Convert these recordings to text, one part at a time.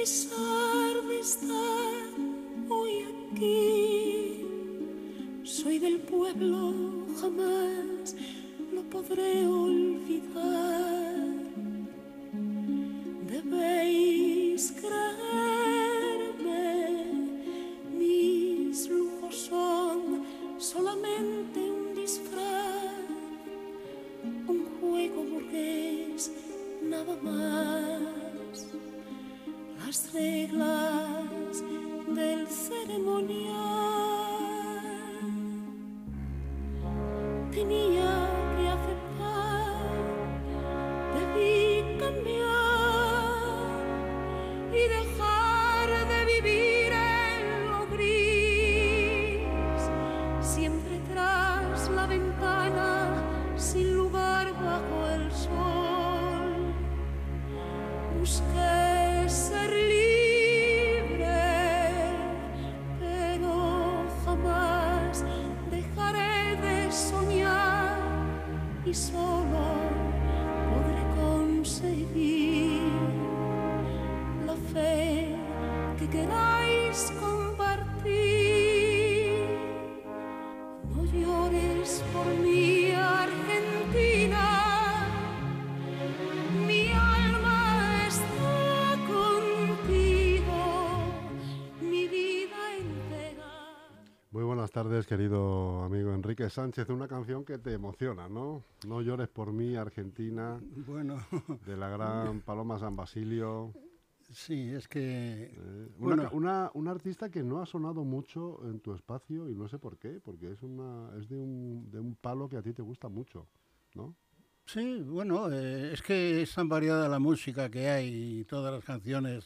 pesar de estar hoy aquí, soy del pueblo, jamás lo podré olvidar. Querido amigo Enrique Sánchez. Una canción que te emociona, ¿no? No llores por mí, Argentina, Bueno, de la gran Paloma San Basilio. sí, es que... Eh, una, bueno, una- una artista que no ha sonado mucho en tu espacio y no sé por qué, porque es, una, es de, un, de un palo que a ti te gusta mucho, ¿no? sí, bueno, eh, es que es tan variada la música que hay y todas las canciones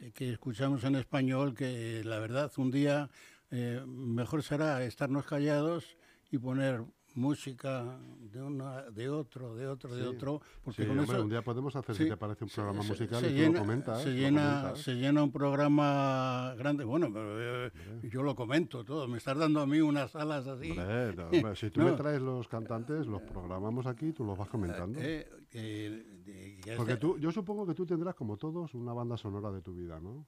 eh, que escuchamos en español que la verdad un día eh, mejor será estarnos callados y poner música de una, de otro, de otro, de otro, porque Sí, con hombre, eso un día podemos hacer, si Sí, te parece, un programa se- musical se y tú llena, lo comentas. se llena, comentas. se llena un programa grande. Bueno, pero, eh, yo lo comento todo. Me estás dando a mí unas alas así. Hombre, no, hombre, si tú No. me traes los cantantes, los programamos aquí, tú los vas comentando. Eh, eh, Porque tú, yo supongo que tú tendrás, como todos, una banda sonora de tu vida, ¿no?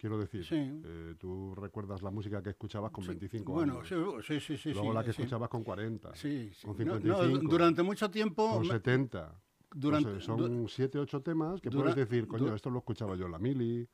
Quiero decir, Sí. eh, tú recuerdas la música que escuchabas con 25 bueno, años. sí, sí, sí, sí. luego la que escuchabas con 40, Sí, sí. con No, 55, no, durante mucho tiempo. con me- 70. durante- No sé, son 7, 8 temas que puedes decir, coño, esto lo escuchaba yo en la mili,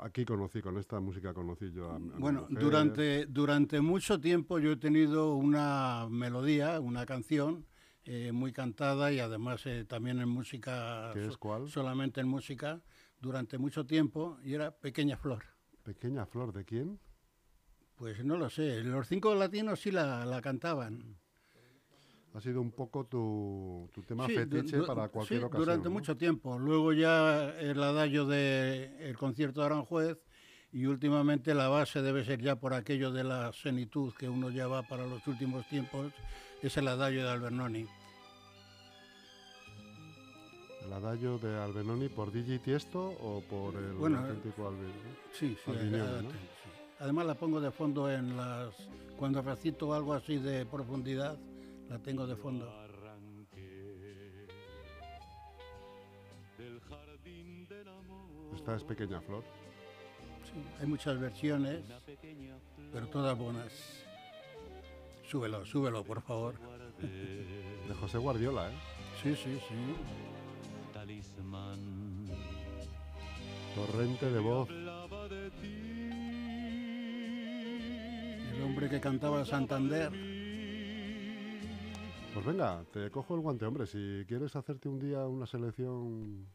aquí conocí, con esta música conocí yo a, a mi Bueno, durante, durante mucho tiempo yo he tenido una melodía, una canción eh, muy cantada y además eh, también en música, ¿Qué es cuál? solamente en música, durante mucho tiempo y era Pequeña Flor. Pequeña flor, ¿de quién? Pues no lo sé, los cinco latinos sí la, la cantaban. Ha sido un poco tu, tu tema Sí, fetiche para cualquier sí, ocasión. durante ¿no? mucho tiempo. Luego ya el adagio del concierto de Aranjuez y últimamente la base debe ser ya por aquello de la senitud que uno ya va para los últimos tiempos, es el adagio de Albernoni. ¿El adagio de Albenoni por Digi Tiesto o por el Bueno, auténtico Albinoni? Sí, sí, eh, ¿no? sí. Además la pongo de fondo en las cuando recito algo así de profundidad, la tengo de fondo. Esta es Pequeña Flor. Sí, hay muchas versiones, pero todas buenas. Súbelo, súbelo, por favor. De José Guardiola, ¿eh? Sí, sí, sí. Torrente de voz. El hombre que cantaba Santander. Pues venga, te cojo el guante, hombre. Si quieres hacerte un día una selección,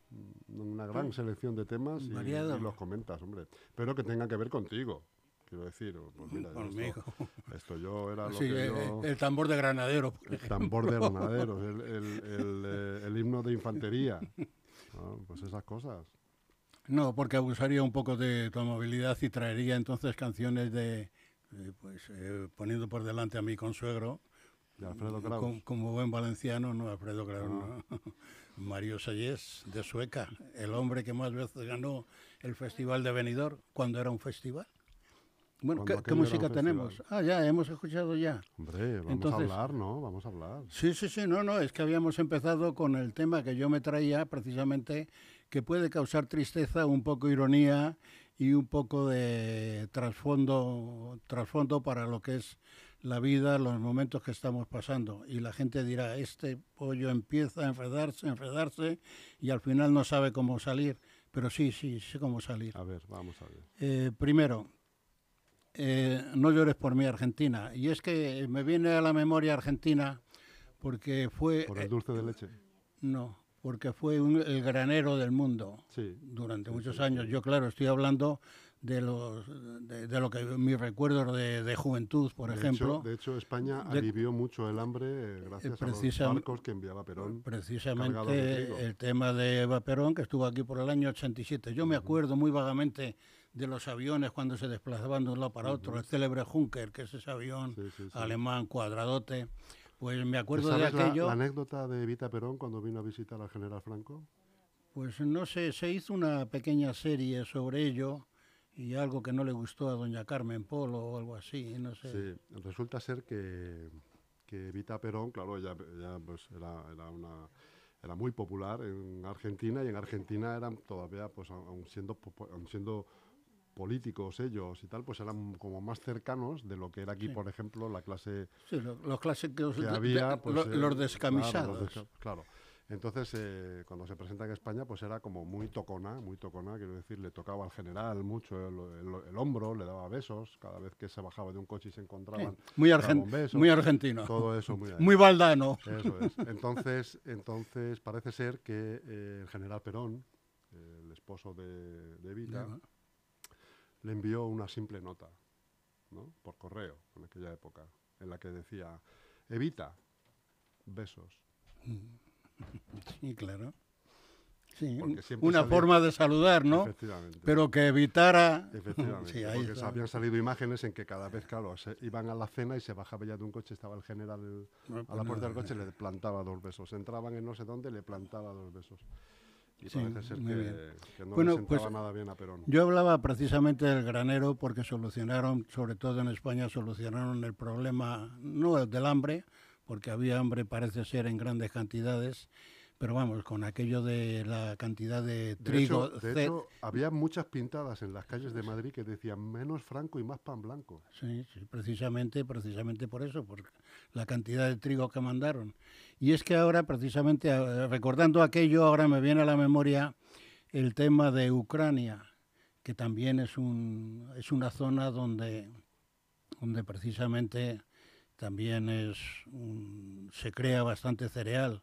una gran selección de temas y, los comentas, hombre. Pero que tengan que ver contigo. Quiero decir, pues mira, Conmigo. Esto, esto yo era lo Sí, que eh, yo... el tambor de granadero. por El ejemplo. tambor de granaderos, el, el, el, eh, el himno de infantería. ¿no? Pues esas cosas. No, porque abusaría un poco de tu amabilidad y traería entonces canciones de, eh, pues, eh, poniendo por delante a mi consuegro, De Alfredo Kraus. com- como buen valenciano, no Alfredo Kraus, no. Mario Sayés, de Sueca, el hombre que más veces ganó el Festival de Benidorm, cuando era un festival. Bueno, ¿qué, qué música tenemos? Ah, ya, hemos escuchado ya. Hombre, vamos Entonces- a hablar, ¿no? Vamos a hablar. Sí, sí, sí, no, no, es que habíamos empezado con el tema que yo me traía precisamente, que puede causar tristeza, un poco ironía y un poco de trasfondo, trasfondo para lo que es la vida, los momentos que estamos pasando. Y la gente dirá, este pollo empieza a enredarse, enredarse y al final no sabe cómo salir. Pero sí, sí, sé cómo salir. A ver, vamos a ver. Eh, primero, eh, no llores por mí, Argentina. Y es que me viene a la memoria Argentina porque fue... Por el eh, dulce de leche. no, porque fue un- el granero del mundo Sí. durante Sí, muchos sí, años. Yo, claro, estoy hablando de los de, de lo que mis recuerdos de, de juventud, por de ejemplo. Hecho, de hecho, España alivió mucho el hambre eh, gracias a los barcos que enviaba Perón. precisamente el tema de Eva Perón, que estuvo aquí por el año 87. Yo me acuerdo muy vagamente de los aviones cuando se desplazaban de un lado para otro, el célebre Junker, que es ese avión alemán cuadradote. Pues me ¿Te acuerdo de ¿Sabes la- aquello. la, anécdota de Evita Perón cuando vino a visitar al general Franco? Pues no sé, se hizo una pequeña serie sobre ello y algo que no le gustó a doña Carmen Polo o algo así, no sé. Sí, resulta ser que, que Evita Perón, claro, ella, ella, pues era, era una era muy popular en Argentina y en Argentina eran todavía, pues aun siendo, aun siendo políticos ellos y tal, pues eran como más cercanos de lo que era aquí, Sí. por ejemplo, la clase Sí, lo- los clásicos, que había. pues, lo- eh, los claro, descamisados. los desca- Claro. Entonces, eh, cuando se presenta en España, pues era como muy tocona, muy tocona, quiero decir, le tocaba al general mucho el, el- el hombro, le daba besos, cada vez que se bajaba de un coche y se Sí, encontraban, muy, beso, muy argentino, todo eso muy... muy baldano. Eso es. Entonces, entonces parece ser que eh, el general Perón, el esposo de, de Ya, le envió una simple nota, ¿no? Por correo, en aquella época, en la que decía, Evita, besos. Sí, claro. Sí, una salía- forma de saludar, ¿no? Efectivamente. Pero que evitara... Efectivamente, Sí, porque habían salido imágenes en que cada vez, claro, se iban a la cena y se bajaba ya de un coche, estaba el general No, a pues la puerta del nada. coche, le plantaba dos besos. Entraban en no sé dónde, le plantaba dos besos. Y Sí, parece ser que, no Bueno, le sentaba pues, nada bien a Perón. Yo hablaba precisamente del granero porque solucionaron, sobre todo en España, solucionaron el problema, no el del hambre, porque había hambre parece ser en grandes cantidades, pero vamos, con aquello de la cantidad de De trigo, hecho, de hecho, había muchas pintadas en las calles de Madrid que decían menos franco y más pan blanco. Sí, sí, precisamente, precisamente por eso, por la cantidad de trigo que mandaron. Y es que ahora, precisamente, recordando aquello, ahora me viene a la memoria el tema de Ucrania, que también es, un, es una zona donde, donde precisamente también es un- se crea bastante cereal.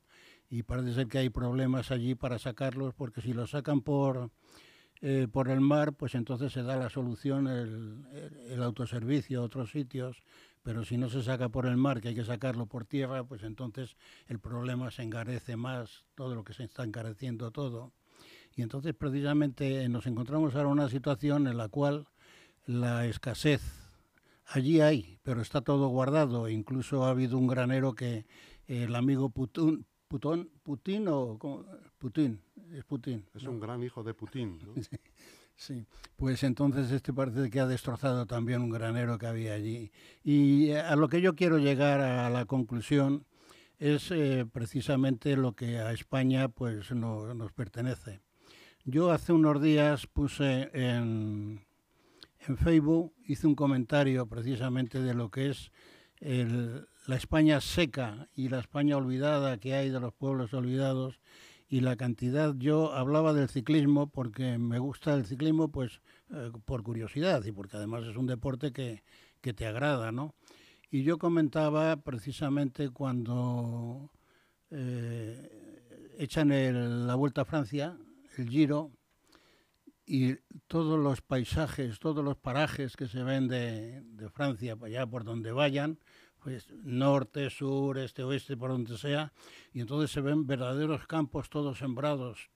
Y parece ser que hay problemas allí para sacarlos, porque si los sacan por, eh, por el mar, pues entonces se da la solución el, el- autoservicio a otros sitios, pero si no se saca por el mar, que hay que sacarlo por tierra, pues entonces el problema se encarece más, todo lo que se está encareciendo todo. Y entonces precisamente nos encontramos ahora una situación en la cual la escasez allí hay, pero está todo guardado. Incluso ha habido un granero que el amigo Putún, Putón, Putin o cómo? Putin, es Putin. Es ¿no? un gran hijo de Putin. ¿no? Sí, pues entonces este parece que ha destrozado también un granero que había allí. Y eh, a lo que yo quiero llegar a la conclusión es eh, precisamente lo que a España pues no- nos pertenece. Yo hace unos días puse en, en Facebook, hice un comentario precisamente de lo que es el- la España seca y la España olvidada que hay de los pueblos olvidados y la cantidad, yo hablaba del ciclismo porque me gusta el ciclismo pues eh, por curiosidad y porque además es un deporte que, que te agrada, ¿no? Y yo comentaba precisamente cuando eh, echan el- la Vuelta a Francia, el Giro, y todos los paisajes, todos los parajes que se ven de, de Francia, para allá por donde vayan, pues norte, sur, este, oeste, por donde sea, y entonces se ven verdaderos campos todos sembrados.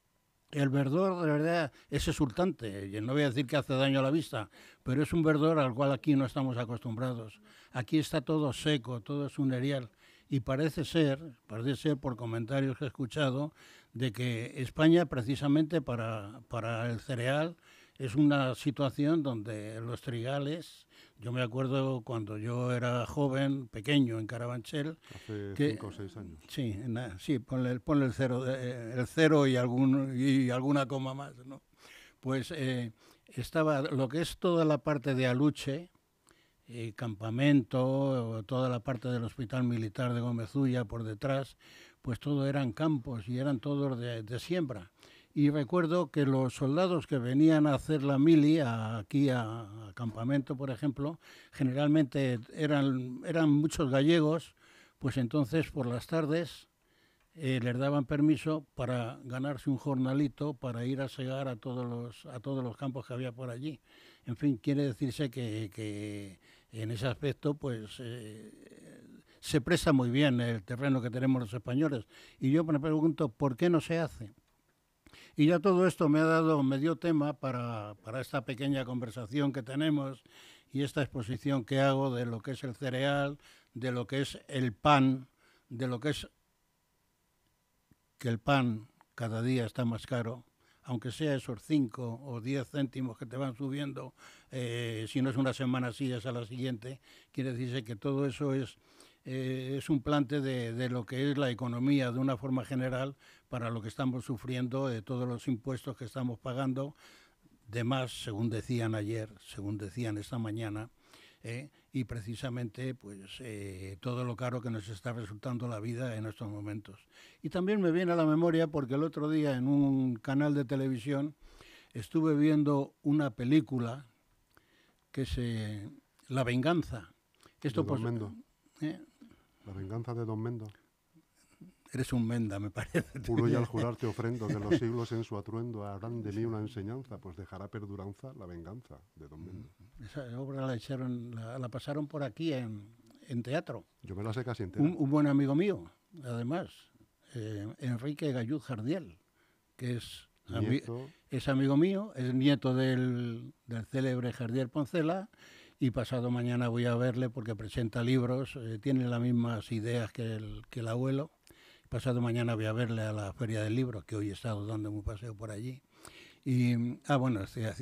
El verdor, de verdad, es exultante, y no voy a decir que hace daño a la vista, pero es un verdor al cual aquí no estamos acostumbrados. Aquí está todo seco, todo es un erial, y parece ser, parece ser por comentarios que he escuchado, de que España precisamente para, para el cereal es una situación donde los trigales, yo me acuerdo cuando yo era joven, pequeño en Carabanchel, Hace que- cinco o seis años. Sí, na- sí, ponle, el- ponle el cero, eh, el cero y, algún, y alguna coma más, ¿no? Pues eh, estaba lo que es toda la parte de Aluche, eh, campamento, toda la parte del hospital militar de Gómezulla por detrás, pues todo eran campos y eran todos de, de siembra. Y recuerdo que los soldados que venían a hacer la mili aquí a, a campamento, por ejemplo, generalmente eran, eran muchos gallegos, pues entonces por las tardes eh, les daban permiso para ganarse un jornalito para ir a segar a todos los, a todos los campos que había por allí. En fin, quiere decirse que, que en ese aspecto pues eh, se presta muy bien el terreno que tenemos los españoles. Y yo me pregunto, ¿por qué no se hace? Y ya todo esto me ha dado, me dio tema para, para esta pequeña conversación que tenemos y esta exposición que hago de lo que es el cereal, de lo que es el pan, de lo que es que el pan cada día está más caro, aunque sea esos 5 o 10 céntimos que te van subiendo, eh, si no es una semana así, es a la siguiente, quiere decirse que todo eso es, eh, es un plante de, de lo que es la economía de una forma general para lo que estamos sufriendo, de todos los impuestos que estamos pagando, de más, según decían ayer, según decían esta mañana, ¿eh? y precisamente pues eh, todo lo caro que nos está resultando la vida en estos momentos. Y también me viene a la memoria porque el otro día en un canal de televisión estuve viendo una película que se La venganza. Esto De pues, Don Mendo. ¿eh? La venganza de Don Mendo. Eres un menda, me parece. Puro y al jurar te ofrendo que los siglos en su atruendo harán de mí una enseñanza, pues dejará perduranza la venganza de Don Mendo. Esa obra la, echaron, la, la pasaron por aquí en, en teatro. Yo me la sé casi entera. Un, un buen amigo mío, además, eh, Enrique Gallud Jardiel, que es, ami- es amigo mío, es nieto del, del célebre Jardiel Poncela y pasado mañana voy a verle porque presenta libros, eh, tiene las mismas ideas que el, que el abuelo. Pasado mañana voy a verle a la Feria del Libro, que hoy he estado dando un paseo por allí. Y, ah, bueno,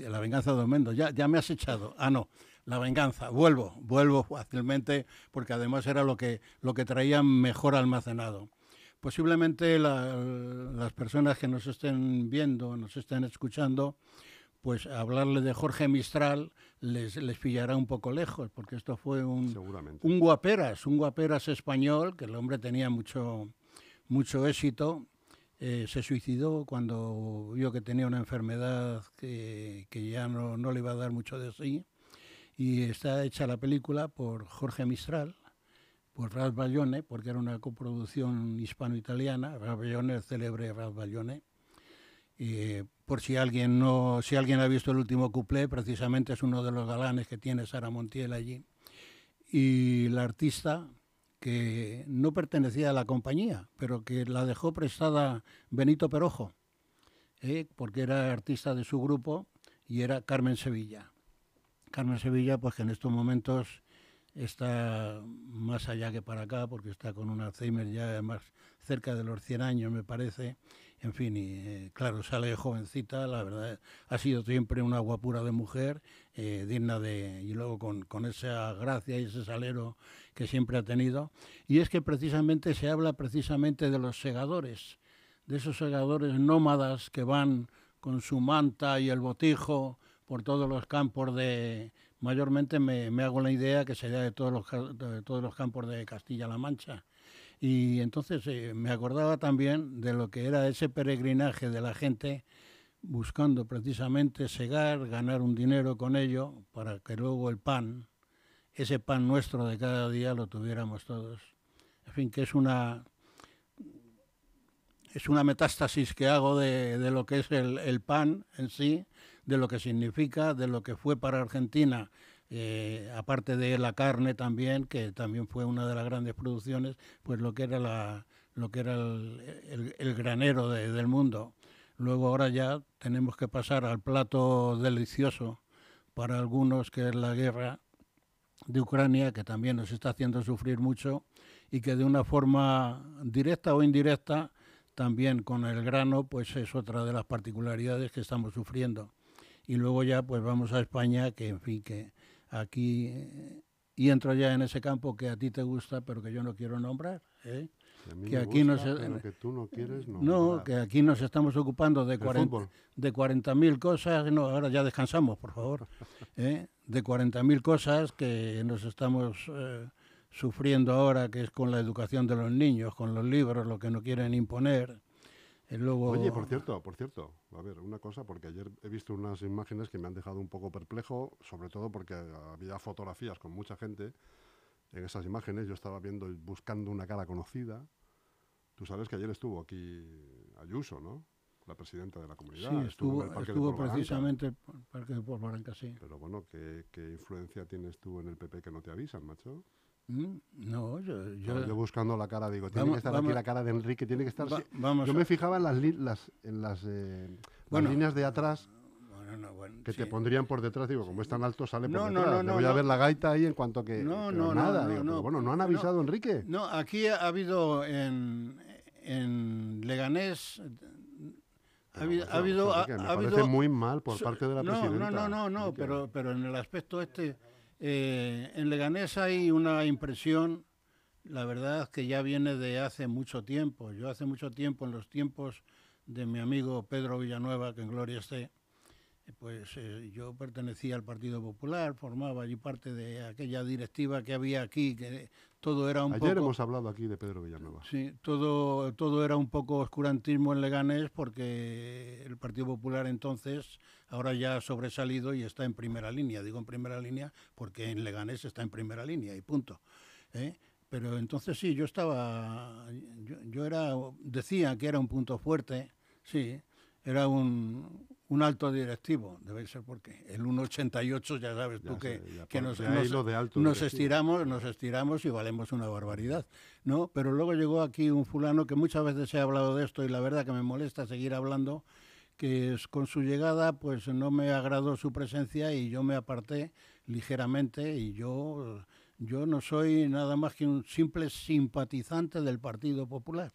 La venganza de Mendo, ya, ya me has echado. Ah, no, La venganza, vuelvo, vuelvo fácilmente, porque además era lo que, lo que traía mejor almacenado. Posiblemente la- las personas que nos estén viendo, nos estén escuchando, pues hablarle de Jorge Mistral les, les pillará un poco lejos, porque esto fue un, un guaperas, un guaperas español, que el hombre tenía mucho, mucho éxito. eh, se suicidó cuando vio que tenía una enfermedad que, que ya no, no le iba a dar mucho de sí. Y está hecha la película por Jorge Mistral, por Ralph Ballone, porque era una coproducción hispano-italiana. Ralph Ballone, el célebre Ralph Ballone. Y, eh, por si alguien no, si alguien ha visto el último cuplé, precisamente es uno de los galanes que tiene Sara Montiel allí. Y la artista que no pertenecía a la compañía, pero que la dejó prestada Benito Perojo, ¿eh? porque era artista de su grupo y era Carmen Sevilla. Carmen Sevilla, pues que en estos momentos está más allá que para acá, porque está con un Alzheimer ya más cerca de los 100 años, me parece. En fin, y eh, claro, sale jovencita, la verdad, ha sido siempre una guapura de mujer, eh, digna de. y luego con, con esa gracia y ese salero que siempre ha tenido. Y es que precisamente se habla precisamente de los segadores, de esos segadores nómadas que van con su manta y el botijo por todos los campos de. Mayormente me, me hago la idea que sería de todos los, de todos los campos de Castilla-La Mancha. Y entonces eh, me acordaba también de lo que era ese peregrinaje de la gente buscando precisamente segar, ganar un dinero con ello, para que luego el pan, ese pan nuestro de cada día, lo tuviéramos todos. En fin, que es una es una metástasis que hago de, de lo que es el, el pan en sí, de lo que significa, de lo que fue para Argentina, eh, aparte de la carne también, que también fue una de las grandes producciones, pues lo que era, lo que era el, granero de- del mundo. Luego ahora ya tenemos que pasar al plato delicioso para algunos, que es la guerra de Ucrania, que también nos está haciendo sufrir mucho y que de una forma directa o indirecta, también con el grano, pues es otra de las particularidades que estamos sufriendo. Y luego ya pues vamos a España, que en fin, que aquí... eh, y entro ya en ese campo que a ti te gusta, pero que yo no quiero nombrar. ¿eh? Que, aquí no gusta, pero que tú no quieres No, nombrar. que aquí nos estamos ocupando de El 40 fútbol. de 40.000 cosas, no, ahora ya descansamos, por favor, ¿eh? de 40.000 cosas que nos estamos eh, sufriendo ahora, que es con la educación de los niños, con los libros, lo que nos quieren imponer. Luego, Oye, por cierto, por cierto, a ver, una cosa, porque ayer he visto unas imágenes que me han dejado un poco perplejo, sobre todo porque había fotografías con mucha gente en esas imágenes. Yo estaba viendo y buscando una cara conocida. Tú sabes que ayer estuvo aquí Ayuso, ¿no? La presidenta de la comunidad. sí, en estuvo, el Parque de estuvo Polvaranca. precisamente en el Parque de sí. Pero bueno, ¿qué, qué influencia tienes tú en el PP que no te avisan, macho? Mm, No, yo... yo- buscando la cara, digo, tiene Vamos- que estar vamos- aquí la cara de Enrique, tiene que estar... va- vamos Yo a- me fijaba en las, li- las, en las, eh, las líneas de atrás Bueno, no, bueno, que te pondrían por detrás, digo, como es tan alto sale por No, detrás. no, no, voy a ver la gaita ahí en cuanto que No, no, nada. digo, pero no. bueno, ¿no han avisado Enrique? No, aquí ha habido en, en Leganés. Ha habido, ha habido, ha- Enrique, me ha parece habido- muy mal por parte de la no, presidenta. No, no, no, no, pero, pero en el aspecto este, eh, en Leganés hay una impresión, la verdad, que ya viene de hace mucho tiempo. Yo hace mucho tiempo, en los tiempos de mi amigo Pedro Villanueva, que en gloria esté, eh, pues eh, yo pertenecía al Partido Popular, formaba allí parte de aquella directiva que había aquí, que todo era un Ayer poco... hemos hablado aquí de Pedro Villanueva. Sí, todo, todo era un poco oscurantismo en Leganés porque el Partido Popular entonces ahora ya ha sobresalido y está en primera línea. Digo en primera línea porque en Leganés está en primera línea y punto. ¿eh? Pero entonces sí, yo estaba, yo, yo era, decía que era un punto fuerte, sí, era un, un alto directivo, debe ser porque el 1,88 ya sabes tú Ya que, sé, que nos, nos- estiramos, nos estiramos y valemos una barbaridad, ¿no? Pero luego llegó aquí un fulano que muchas veces he hablado de esto y la verdad que me molesta seguir hablando, que es- con su llegada pues no me agradó su presencia y yo me aparté ligeramente y yo, yo no soy nada más que un simple simpatizante del Partido Popular.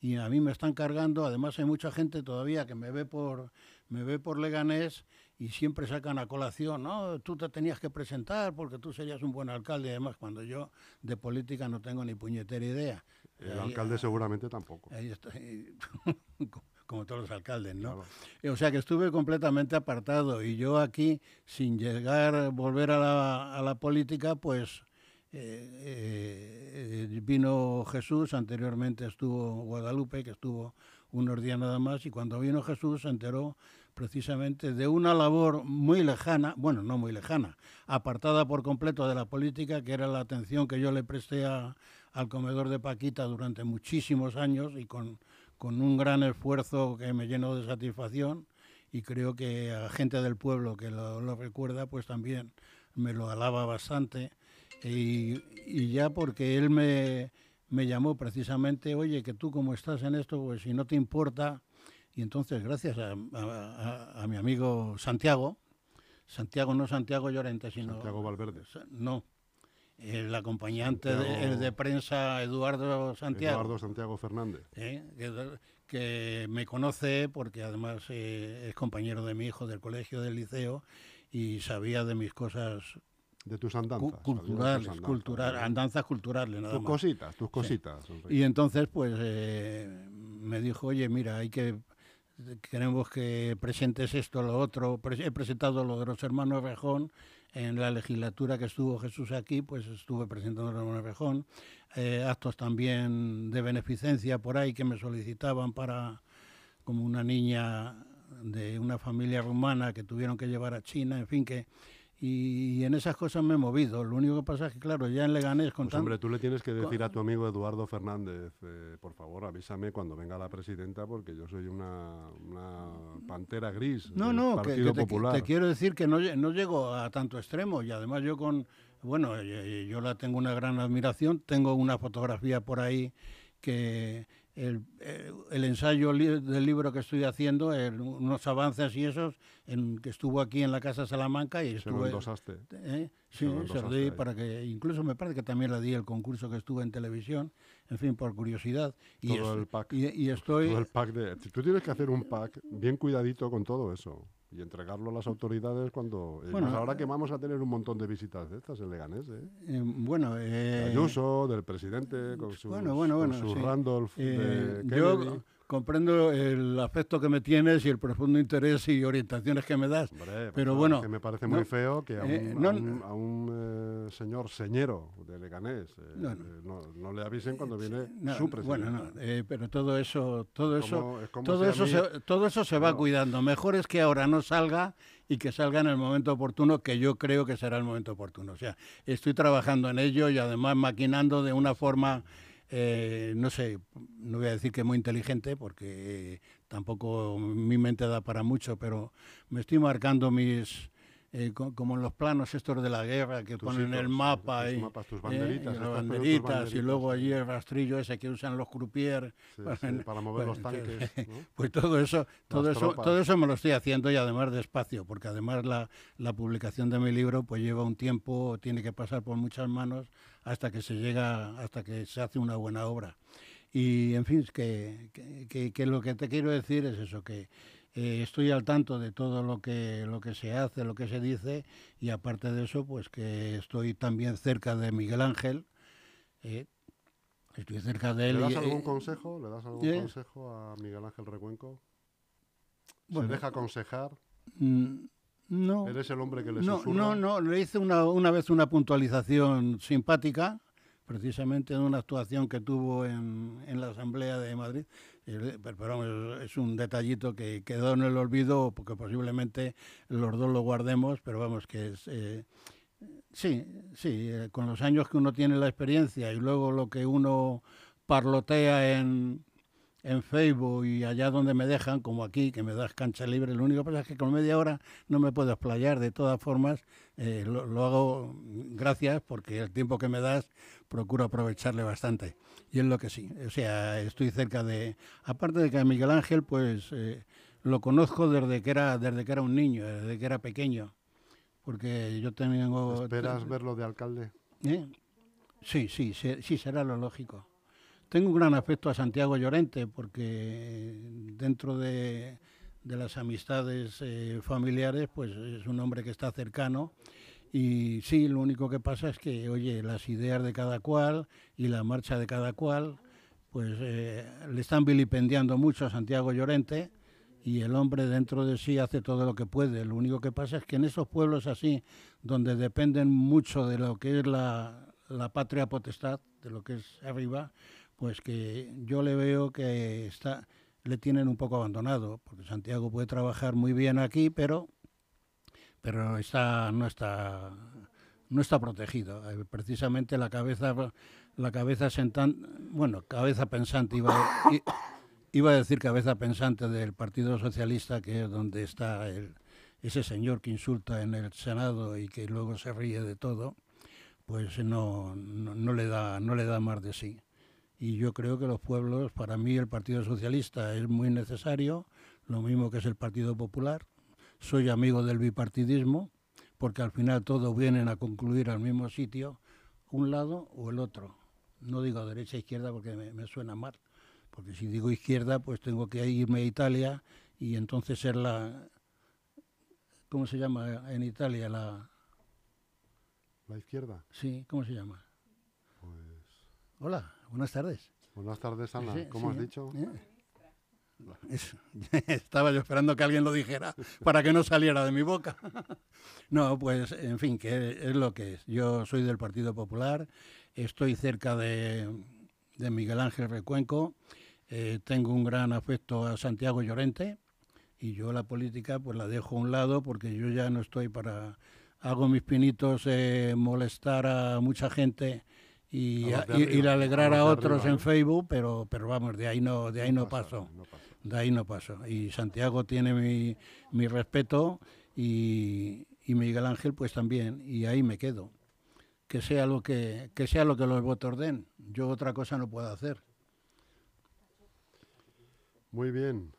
Y a mí me están cargando, además hay mucha gente todavía que me ve por, me ve por Leganés y siempre sacan a colación, no, tú te tenías que presentar porque tú serías un buen alcalde, además cuando yo de política no tengo ni puñetera idea. El Ahí- alcalde seguramente tampoco. Ahí como todos los alcaldes, ¿no? Claro. Eh, O sea que estuve completamente apartado y yo aquí, sin llegar, volver a la, a la política, pues eh, eh, vino Jesús, anteriormente estuvo Guadalupe, que estuvo unos días nada más, y cuando vino Jesús se enteró precisamente de una labor muy lejana, bueno, no muy lejana, apartada por completo de la política, que era la atención que yo le presté al comedor de Paquita durante muchísimos años y con, un gran esfuerzo que me llenó de satisfacción y creo que a gente del pueblo que lo recuerda pues también me lo alaba bastante y, y ya porque él me, me llamó precisamente, oye, que tú como estás en esto, pues si no te importa, y entonces gracias a, a- mi amigo Santiago, Santiago no Santiago Llorente, sino... Santiago Valverde. No, el acompañante de, el de prensa Eduardo Santiago. Eduardo Santiago Fernández. ¿eh? que, que me conoce porque además eh, es compañero de mi hijo del colegio, del liceo, y sabía de mis cosas De tus andanzas. culturales, andanzas, cultural, andanzas culturales, nada Tus más. cositas, tus cositas. Y entonces, pues, eh, me dijo, oye, mira, hay que, queremos que presentes esto, lo otro. He presentado lo de los hermanos Rejón en la legislatura que estuvo Jesús aquí, pues estuve presentando los hermanos Rejón. Eh, actos también de beneficencia por ahí que me solicitaban para, como una niña de una familia rumana que tuvieron que llevar a China, en fin, que... Y, en esas cosas me he movido. Lo único que pasa es que, claro, ya en Leganés con Pues tan- hombre, tú le tienes que decir a tu amigo Eduardo Fernández, eh, por favor, avísame cuando venga la presidenta, porque yo soy una, una pantera gris No, del no, que, Partido que te, Popular. te quiero decir que no, no llego a tanto extremo y además yo con, bueno, eh, yo la tengo una gran admiración, tengo una fotografía por ahí que el, eh, el ensayo li- del libro que estoy haciendo, el- unos avances y esos, en, que estuvo aquí en la Casa Salamanca y Se lo estuve... ¿Eh? Se Sí, lo se lo di para que, incluso me parece que también le di el concurso que estuve en televisión, en fin, por curiosidad. Y, Todo es- el pack. y, y estoy... Todo el pack de... Tú tienes que hacer un pack bien cuidadito con todo eso. Y entregarlo a las autoridades cuando... y Bueno, más ahora que vamos a tener un montón de visitas de estas en Leganés, ¿eh? Eh, bueno, eh, Ayuso, del presidente, con sus, bueno, bueno, con bueno, sus sí. Randolph, eh, de yo Kennedy. Comprendo el afecto que me tienes y el profundo interés y orientaciones que me das. Hombre, pero pues, bueno, que me parece no, muy feo que a un, eh, a no- un- a un, eh, señor señero de Leganés eh, No, no. no, no le avisen cuando viene No, su presidente. bueno, no, eh, pero todo eso, todo eso, Como- es todo si eso, mí- se, todo eso se va cuidando. Mejor es que ahora no salga y que salga en el momento oportuno, que yo creo que será el momento oportuno. O sea, estoy trabajando en ello y además maquinando de una forma, eh, no sé, no voy a decir que muy inteligente, porque eh, tampoco mi mente da para mucho, pero me estoy marcando mis... eh, co- como en los planos estos de la guerra que Tus ponen el hitos, mapa tus y, mapas, tus eh, banderitas, y las poniendo tus banderitas, y banderitas, luego allí el rastrillo ese que usan los croupiers Sí, Bueno, sí, para mover los tanques. pues todo eso, todo eso, tropas. todo eso me lo estoy haciendo y además despacio, porque además la, la publicación de mi libro pues lleva un tiempo, tiene que pasar por muchas manos hasta que se llega, hasta que se hace una buena obra. Y en fin, que, que, lo que te quiero decir es eso, que eh, estoy al tanto de todo lo que, lo que se hace, lo que se dice, y aparte de eso, pues que estoy también cerca de Miguel Ángel. eh, estoy cerca de él. ¿Le das y, algún eh, consejo? ¿Le das algún consejo a Miguel Ángel Recuenco? Bueno, ¿Se deja aconsejar? mm, no. ¿Eres el hombre que le No, susurra? no, no, le hice una, una vez una puntualización simpática, precisamente en una actuación que tuvo en, en la Asamblea de Madrid. Pero, vamos, es un detallito que quedó en el olvido, porque posiblemente los dos lo guardemos, pero vamos, que es... eh, sí, sí, eh, con los años que uno tiene la experiencia y luego lo que uno parlotea en, en Facebook y allá donde me dejan, como aquí, que me das cancha libre, lo único que pasa es que con media hora no me puedo explayar. De todas formas, eh, lo, lo hago gracias porque el tiempo que me das procuro aprovecharle bastante. Y es lo que sí, o sea, estoy cerca de... Aparte de que a Miguel Ángel, pues eh, lo conozco desde que, era, desde que era un niño, desde que era pequeño. Porque yo tengo... ¿Esperas verlo de alcalde? ¿Eh? Sí, sí, sí, sí, será lo lógico. Tengo un gran afecto a Santiago Llorente porque dentro de, de las amistades eh, familiares, pues es un hombre que está cercano. Y sí, lo único que pasa es que, oye, las ideas de cada cual y la marcha de cada cual, pues eh, le están vilipendiando mucho a Santiago Llorente y el hombre dentro de sí hace todo lo que puede. Lo único que pasa es que en esos pueblos así, donde dependen mucho de lo que es la, la patria potestad, de lo que es arriba, pues que yo le veo que está, le tienen un poco abandonado, porque Santiago puede trabajar muy bien aquí, pero, pero está, no está no está protegido. Eh, Precisamente la cabeza la cabeza bueno, cabeza pensante iba a, iba a decir cabeza pensante del Partido Socialista, que es donde está el, ese señor que insulta en el Senado y que luego se ríe de todo, pues no, no, no le da no le da más de sí. Y yo creo que los pueblos, para mí el Partido Socialista es muy necesario, lo mismo que es el Partido Popular. Soy amigo del bipartidismo, porque al final todos vienen a concluir al mismo sitio, un lado o el otro. No digo derecha e izquierda porque me, me suena mal, porque si digo izquierda, pues tengo que irme a Italia y entonces ser la... ¿Cómo se llama en Italia? La, ¿La izquierda? sí, ¿cómo se llama? Pues... Hola, buenas tardes. Buenas tardes, Ana. Sí, ¿Cómo sí, has dicho? ¿Eh? Estaba yo esperando que alguien lo dijera para que no saliera de mi boca. No, pues en fin, que es lo que es. Yo soy del Partido Popular, estoy cerca de, de Miguel Ángel Recuenco, eh, tengo un gran afecto a Santiago Llorente y yo la política pues la dejo a un lado porque yo ya no estoy para... Hago mis pinitos eh, molestar a mucha gente y, A de a- alegrar a otros arriba, en ¿no? Facebook, pero, pero vamos, de ahí no, de ahí no no. De ahí no paso. Y Santiago tiene mi, mi respeto y, y Miguel Ángel pues también. Y ahí me quedo. Que sea lo que, que sea lo que los votos den. Yo otra cosa no puedo hacer. Muy bien,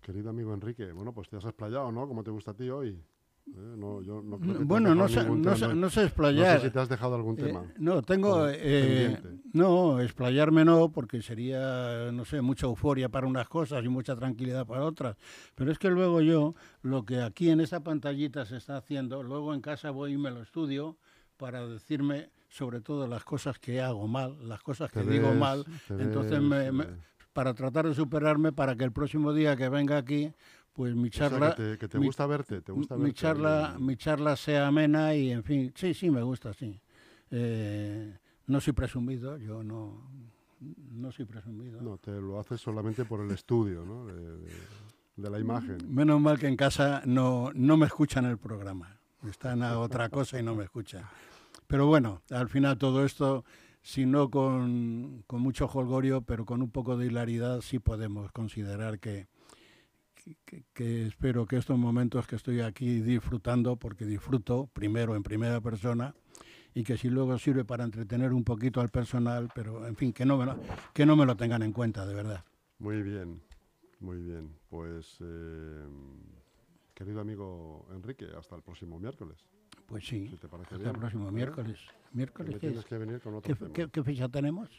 querido amigo Enrique. Bueno, pues te has explayado, ¿no? Como te gusta a ti hoy. ¿Eh? No, yo no creo que Bueno, no sé, no sé, no sé No explayar. sé si te has dejado algún Eh, tema. no, tengo, eh. No, explayarme no, porque sería, no sé, mucha euforia para unas cosas y mucha tranquilidad para otras. Pero es que luego yo, lo que aquí en esa pantallita se está haciendo, luego en casa voy y me lo estudio para decirme sobre todo las cosas que hago mal, las cosas que digo mal. Entonces, ves, me- me- para tratar de superarme, para que el próximo día que venga aquí, pues mi o sea, charla... que te, que te mi- gusta verte, te gusta mi verte charla, mi charla sea amena y, en fin, sí, sí, me gusta, sí. Eh, no soy presumido, yo no, no soy presumido. No, te lo haces solamente por el estudio, ¿no? De, de- de la imagen. Menos mal que en casa no, no me escuchan el programa. Están a otra cosa y no me escuchan. Pero bueno, al final todo esto, si no con, con mucho jolgorio, pero con un poco de hilaridad, sí podemos considerar que, que- espero que estos momentos que estoy aquí disfrutando, porque disfruto primero en primera persona, y que si luego sirve para entretener un poquito al personal, pero en fin, que no me lo, que no me lo tengan en cuenta, de verdad. Muy bien, muy bien. Pues, eh, querido amigo Enrique, hasta el próximo miércoles. Pues sí, Si te parece hasta bien. el próximo ¿eh? miércoles. ¿Miércoles qué es? tienes que venir con ¿Qué, otro fe- tema. qué- qué fecha tenemos?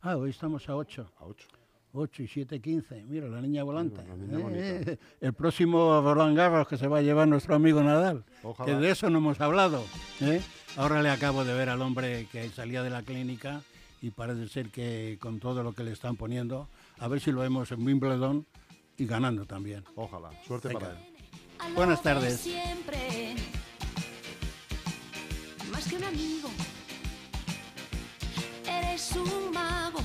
Ah, hoy estamos a 8. A 8. 8 y 7, 15. Mira, la niña volante. la niña Eh, el próximo Roland Garros que se va a llevar nuestro amigo Nadal. Ojalá. Que de eso no hemos hablado. ¿eh? Ahora le acabo de ver al hombre que salía de la clínica y parece ser que con todo lo que le están poniendo, a ver si lo vemos en Wimbledon y ganando también. Ojalá. Suerte Venga. para él. Buenas tardes. Siempre. Más que un amigo. Eres un mago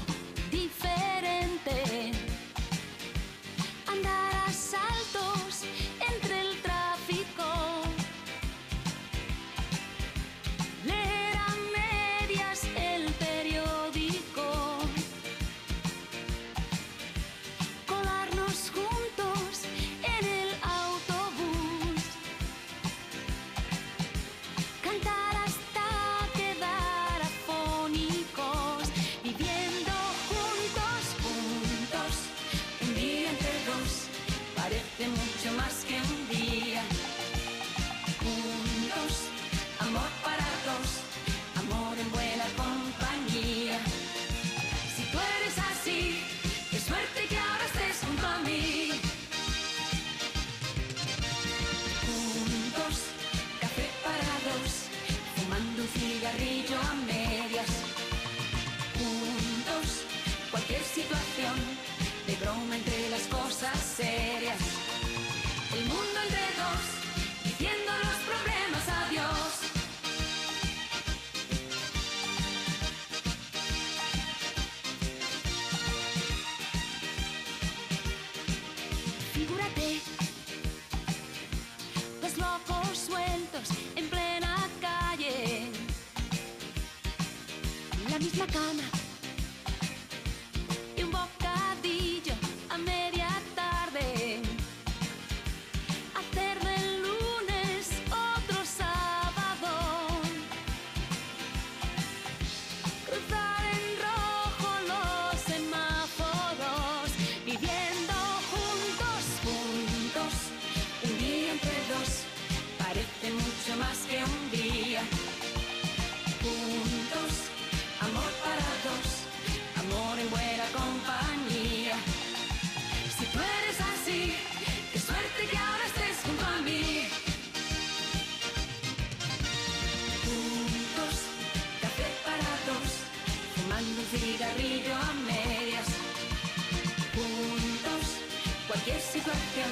situación,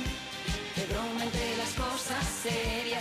de broma entre las cosas serias.